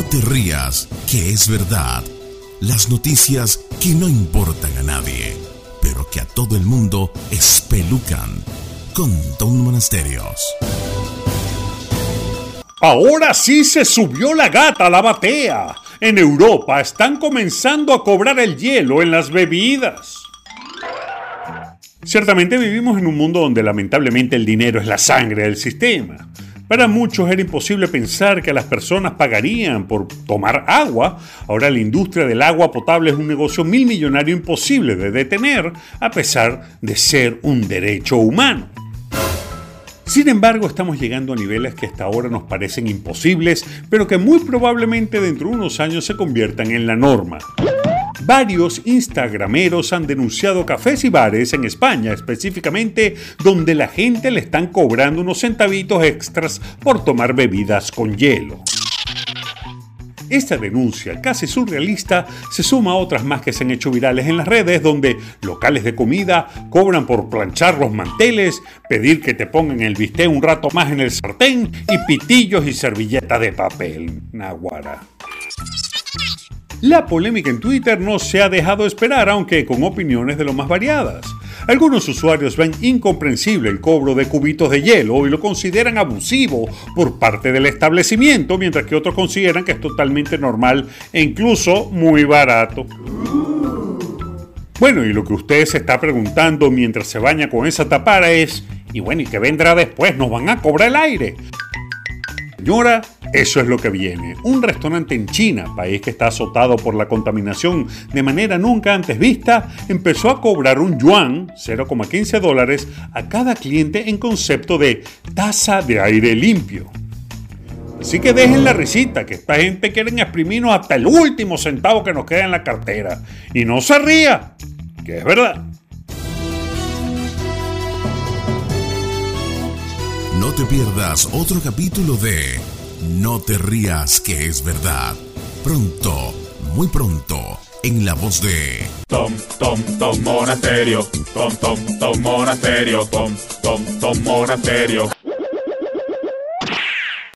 te rías, que es verdad. Las noticias que no importan a nadie, pero que a todo el mundo espelucan. Con Don Monasterios. Ahora sí se subió la gata a la batea. En Europa están comenzando a cobrar el hielo en las bebidas. Ciertamente vivimos en un mundo donde lamentablemente el dinero es la sangre del sistema. Para muchos era imposible pensar que las personas pagarían por tomar agua. Ahora la industria del agua potable es un negocio mil millonario imposible de detener, a pesar de ser un derecho humano. Sin embargo, estamos llegando a niveles que hasta ahora nos parecen imposibles, pero que muy probablemente dentro de unos años se conviertan en la norma. Varios instagrameros han denunciado cafés y bares en España específicamente donde la gente le están cobrando unos centavitos extras por tomar bebidas con hielo. Esta denuncia, casi surrealista, se suma a otras más que se han hecho virales en las redes, donde locales de comida cobran por planchar los manteles, pedir que te pongan el bistec un rato más en el sartén y pitillos y servilleta de papel. Naguara. La polémica en Twitter no se ha dejado esperar, aunque con opiniones de lo más variadas. Algunos usuarios ven incomprensible el cobro de cubitos de hielo y lo consideran abusivo por parte del establecimiento, mientras que otros consideran que es totalmente normal e incluso muy barato. Bueno, y lo que usted se está preguntando mientras se baña con esa tapara es, y bueno, ¿y qué vendrá después? ¿Nos van a cobrar el aire? Señora, eso es lo que viene. Un restaurante en China, país que está azotado por la contaminación de manera nunca antes vista, empezó a cobrar un yuan, 0,15 dólares, a cada cliente en concepto de tasa de aire limpio. Así que dejen la risita, que esta gente quiere exprimirnos hasta el último centavo que nos queda en la cartera. Y no se ría, que es verdad. No te pierdas otro capítulo de No te rías que es verdad. Pronto, muy pronto, en la voz de Tom, Tom, Tom Monasterio. Tom, Tom, Tom Monasterio. Tom, Tom, Tom Monasterio.